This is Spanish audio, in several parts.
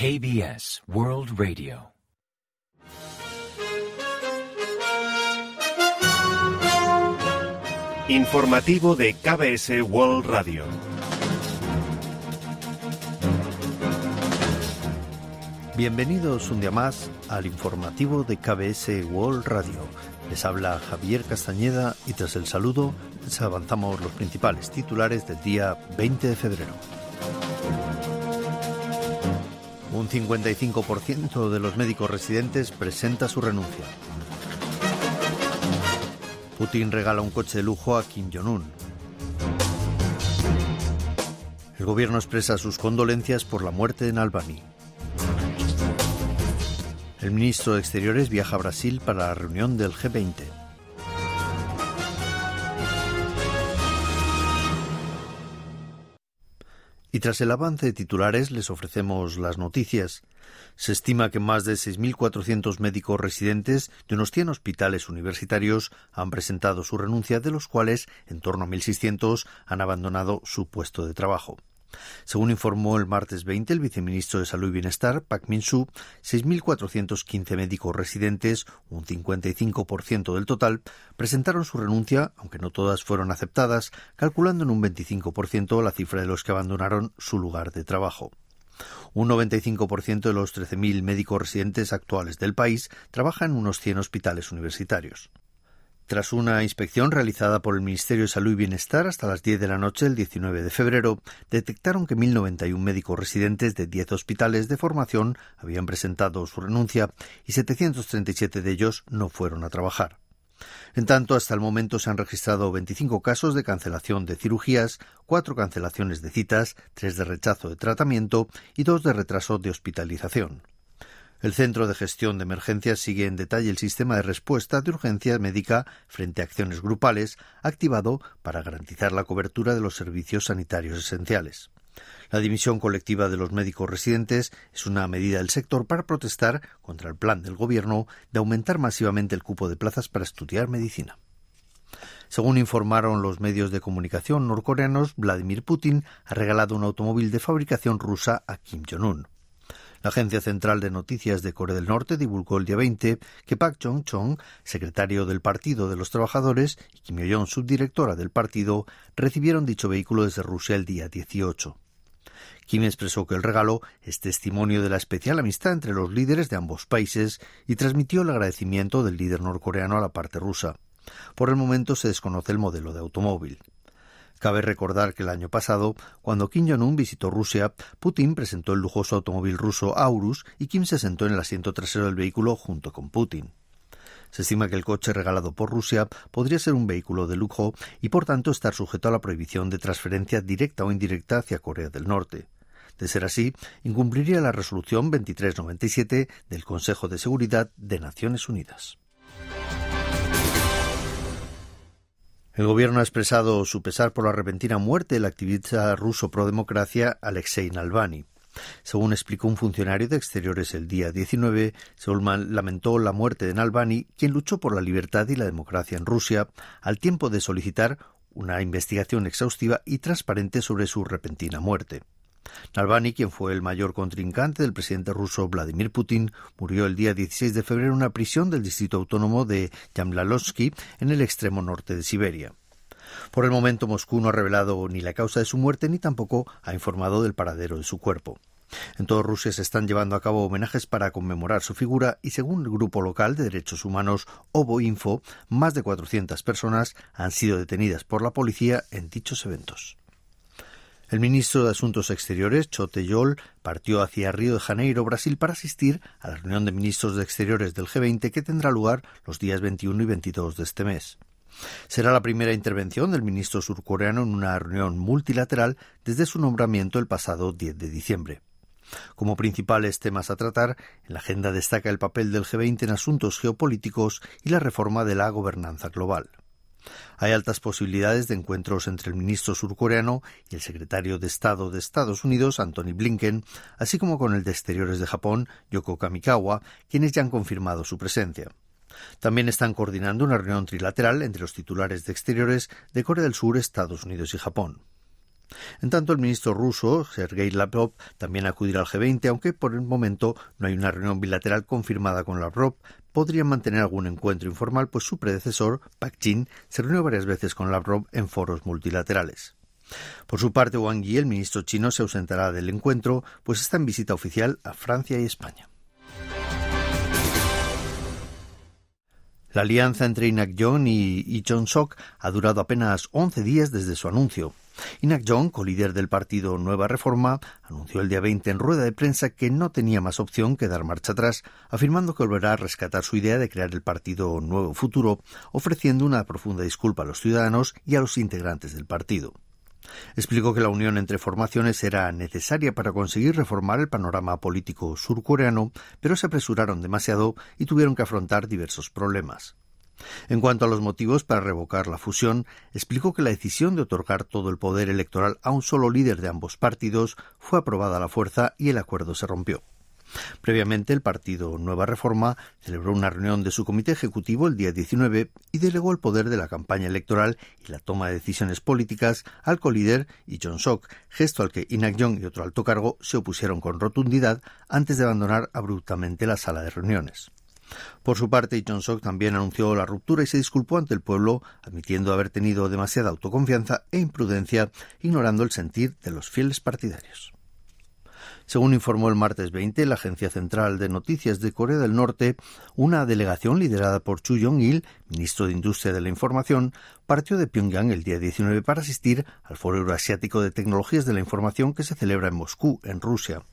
KBS World Radio. Informativo de KBS World Radio. Bienvenidos un día más al informativo de KBS World Radio. Les habla Javier Castañeda y tras el saludo les avanzamos los principales titulares del día 20 de febrero. Un 55% de los médicos residentes presenta su renuncia. Putin regala un coche de lujo a Kim Jong-un. El gobierno expresa sus condolencias por la muerte de Nalbani. El ministro de Exteriores viaja a Brasil para la reunión del G20. Y tras el avance de titulares les ofrecemos las noticias. Se estima que más de 6.400 médicos residentes de unos 100 hospitales universitarios han presentado su renuncia, de los cuales en torno a 1.600 han abandonado su puesto de trabajo. Según informó el martes 20 el viceministro de Salud y Bienestar, Pak Min-soo, 6.415 médicos residentes, un 55% del total, presentaron su renuncia, aunque no todas fueron aceptadas, calculando en un 25% la cifra de los que abandonaron su lugar de trabajo. Un 95% de los 13.000 médicos residentes actuales del país trabajan en unos 100 hospitales universitarios. Tras una inspección realizada por el Ministerio de Salud y Bienestar hasta las 10 de la noche del 19 de febrero, detectaron que 1.091 médicos residentes de 10 hospitales de formación habían presentado su renuncia y 737 de ellos no fueron a trabajar. En tanto, hasta el momento se han registrado 25 casos de cancelación de cirugías, 4 cancelaciones de citas, 3 de rechazo de tratamiento y 2 de retraso de hospitalización. El Centro de Gestión de Emergencias sigue en detalle el sistema de respuesta de urgencia médica frente a acciones grupales, activado para garantizar la cobertura de los servicios sanitarios esenciales. La dimisión colectiva de los médicos residentes es una medida del sector para protestar contra el plan del Gobierno de aumentar masivamente el cupo de plazas para estudiar medicina. Según informaron los medios de comunicación norcoreanos, Vladimir Putin ha regalado un automóvil de fabricación rusa a Kim Jong-un. La Agencia Central de Noticias de Corea del Norte divulgó el día 20 que Park Chung-chong, secretario del Partido de los Trabajadores, y Kim Yo-jong, subdirectora del partido, recibieron dicho vehículo desde Rusia el día 18. Kim expresó que el regalo es testimonio de la especial amistad entre los líderes de ambos países y transmitió el agradecimiento del líder norcoreano a la parte rusa. Por el momento se desconoce el modelo de automóvil. Cabe recordar que el año pasado, cuando Kim Jong-un visitó Rusia, Putin presentó el lujoso automóvil ruso Aurus y Kim se sentó en el asiento trasero del vehículo junto con Putin. Se estima que el coche regalado por Rusia podría ser un vehículo de lujo y por tanto estar sujeto a la prohibición de transferencia directa o indirecta hacia Corea del Norte. De ser así, incumpliría la resolución 2397 del Consejo de Seguridad de Naciones Unidas. El gobierno ha expresado su pesar por la repentina muerte del activista ruso pro democracia Alexei Navalny. Según explicó un funcionario de Exteriores el día 19, Seulman lamentó la muerte de Navalny, quien luchó por la libertad y la democracia en Rusia, al tiempo de solicitar una investigación exhaustiva y transparente sobre su repentina muerte. Navalny, quien fue el mayor contrincante del presidente ruso Vladimir Putin, murió el día 16 de febrero en una prisión del distrito autónomo de Yamlalovsky, en el extremo norte de Siberia. Por el momento, Moscú no ha revelado ni la causa de su muerte ni tampoco ha informado del paradero de su cuerpo. En toda Rusia se están llevando a cabo homenajes para conmemorar su figura y según el grupo local de derechos humanos Ovo Info, más de 400 personas han sido detenidas por la policía en dichos eventos. El ministro de Asuntos Exteriores, Chote Yol, partió hacia Río de Janeiro, Brasil, para asistir a la reunión de ministros de Exteriores del G20 que tendrá lugar los días 21 y 22 de este mes. Será la primera intervención del ministro surcoreano en una reunión multilateral desde su nombramiento el pasado 10 de diciembre. Como principales temas a tratar, en la agenda destaca el papel del G20 en asuntos geopolíticos y la reforma de la gobernanza global. Hay altas posibilidades de encuentros entre el ministro surcoreano y el secretario de Estado de Estados Unidos, Anthony Blinken, así como con el de Exteriores de Japón, Yoko Kamikawa, quienes ya han confirmado su presencia. También están coordinando una reunión trilateral entre los titulares de Exteriores de Corea del Sur, Estados Unidos y Japón. En tanto, el ministro ruso, Sergei Lavrov, también acudirá al G20, aunque por el momento no hay una reunión bilateral confirmada con Lavrov. Podrían mantener algún encuentro informal, pues su predecesor, Pak Jin, se reunió varias veces con Lavrov en foros multilaterales. Por su parte, Wang Yi, el ministro chino, se ausentará del encuentro, pues está en visita oficial a Francia y España. La alianza entre Inak Jong y Lee Jong-sok ha durado apenas 11 días desde su anuncio. Inak Jong, colíder del partido Nueva Reforma, anunció el día 20 en rueda de prensa que no tenía más opción que dar marcha atrás, afirmando que volverá a rescatar su idea de crear el partido Nuevo Futuro, ofreciendo una profunda disculpa a los ciudadanos y a los integrantes del partido. Explicó que la unión entre formaciones era necesaria para conseguir reformar el panorama político surcoreano, pero se apresuraron demasiado y tuvieron que afrontar diversos problemas. En cuanto a los motivos para revocar la fusión, explicó que la decisión de otorgar todo el poder electoral a un solo líder de ambos partidos fue aprobada a la fuerza y el acuerdo se rompió. Previamente, el partido Nueva Reforma celebró una reunión de su comité ejecutivo el día 19 y delegó el poder de la campaña electoral y la toma de decisiones políticas al colíder y John Sok, gesto al que Inak Jong y otro alto cargo se opusieron con rotundidad antes de abandonar abruptamente la sala de reuniones. Por su parte, John Sok también anunció la ruptura y se disculpó ante el pueblo, admitiendo haber tenido demasiada autoconfianza e imprudencia, ignorando el sentir de los fieles partidarios. Según informó el martes 20 la Agencia Central de Noticias de Corea del Norte, una delegación liderada por Chu Yong-il, ministro de Industria de la Información, partió de Pyongyang el día 19 para asistir al Foro Euroasiático de Tecnologías de la Información que se celebra en Moscú, en Rusia.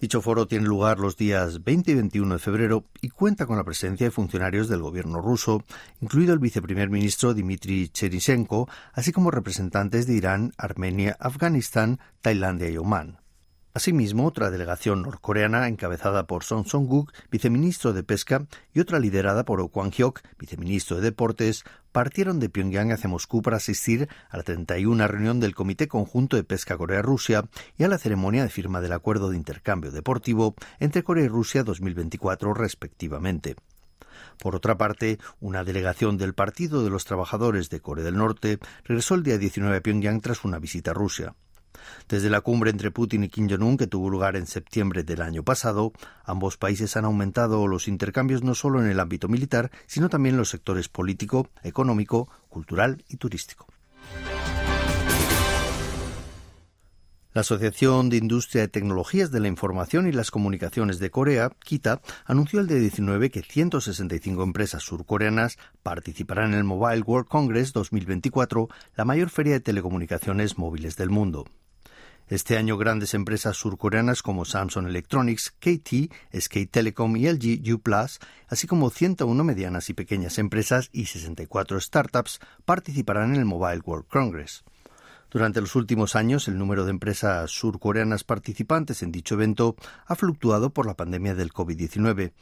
Dicho foro tiene lugar los días 20 y 21 de febrero y cuenta con la presencia de funcionarios del gobierno ruso, incluido el viceprimer ministro Dmitry Cheryshenko, así como representantes de Irán, Armenia, Afganistán, Tailandia y Omán. Asimismo, otra delegación norcoreana encabezada por Song Song-guk, viceministro de Pesca, y otra liderada por Oh Kwang-hyuk, viceministro de Deportes, partieron de Pyongyang hacia Moscú para asistir a la 31 reunión del Comité Conjunto de Pesca Corea-Rusia y a la ceremonia de firma del Acuerdo de Intercambio Deportivo entre Corea y Rusia 2024 respectivamente. Por otra parte, una delegación del Partido de los Trabajadores de Corea del Norte regresó el día 19 a Pyongyang tras una visita a Rusia. Desde la cumbre entre Putin y Kim Jong-un, que tuvo lugar en septiembre del año pasado, ambos países han aumentado los intercambios no solo en el ámbito militar, sino también en los sectores político, económico, cultural y turístico. La Asociación de Industria de Tecnologías de la Información y las Comunicaciones de Corea, KITA, anunció el día 19 que 165 empresas surcoreanas participarán en el Mobile World Congress 2024, la mayor feria de telecomunicaciones móviles del mundo. Este año grandes empresas surcoreanas como Samsung Electronics, KT, SK Telecom y LG U+, así como 101 medianas y pequeñas empresas y 64 startups participarán en el Mobile World Congress. Durante los últimos años, el número de empresas surcoreanas participantes en dicho evento ha fluctuado por la pandemia del COVID-19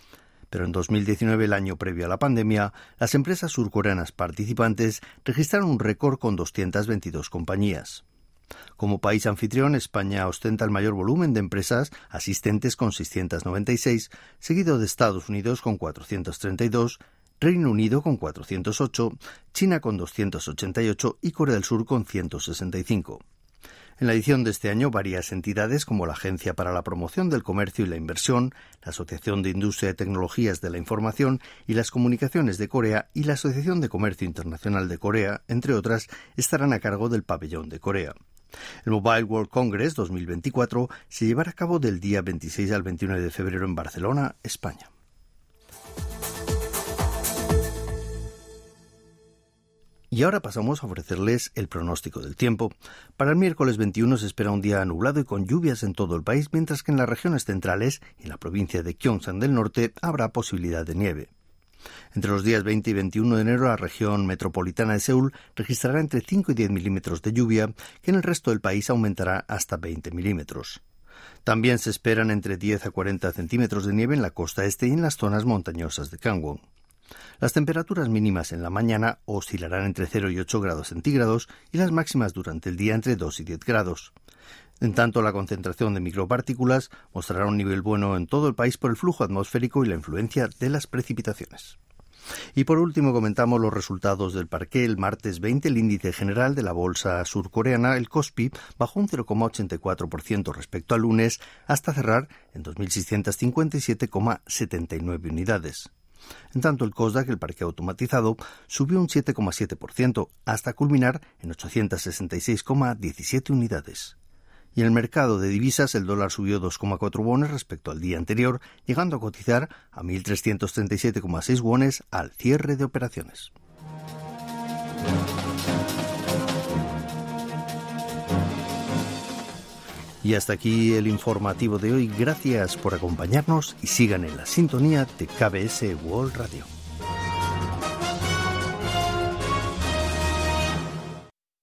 pero en 2019, el año previo a la pandemia, las empresas surcoreanas participantes registraron un récord con 222 compañías. Como país anfitrión, España ostenta el mayor volumen de empresas asistentes con 696, seguido de Estados Unidos con 432, Reino Unido con 408, China con 288 y Corea del Sur con 165. En la edición de este año, varias entidades como la Agencia para la Promoción del Comercio y la Inversión, la Asociación de Industria de Tecnologías de la Información y las Comunicaciones de Corea y la Asociación de Comercio Internacional de Corea, entre otras, estarán a cargo del pabellón de Corea. El Mobile World Congress 2024 se llevará a cabo del día 26 al 29 de febrero en Barcelona, España. Y ahora pasamos a ofrecerles el pronóstico del tiempo. Para el miércoles 21 se espera un día nublado y con lluvias en todo el país, mientras que en las regiones centrales y en la provincia de Gyeongsang del norte habrá posibilidad de nieve. Entre los días 20 y 21 de enero, la región metropolitana de Seúl registrará entre 5 y 10 milímetros de lluvia, que en el resto del país aumentará hasta 20 milímetros. También se esperan entre 10 a 40 centímetros de nieve en la costa este y en las zonas montañosas de Gangwon. Las temperaturas mínimas en la mañana oscilarán entre 0 y 8 grados centígrados y las máximas durante el día entre 2 y 10 grados. En tanto, la concentración de micropartículas mostrará un nivel bueno en todo el país por el flujo atmosférico y la influencia de las precipitaciones. Y por último comentamos los resultados del parque. El martes 20 el índice general de la bolsa surcoreana, el Kospi, bajó un 0,84% respecto al lunes hasta cerrar en 2.657,79 unidades. En tanto, el COSDAC, el parque automatizado, subió un 7,7% hasta culminar en 866,17 unidades. Y en el mercado de divisas el dólar subió 2,4 wones respecto al día anterior, llegando a cotizar a 1.337,6 wones al cierre de operaciones. Y hasta aquí el informativo de hoy. Gracias por acompañarnos y sigan en la sintonía de KBS World Radio.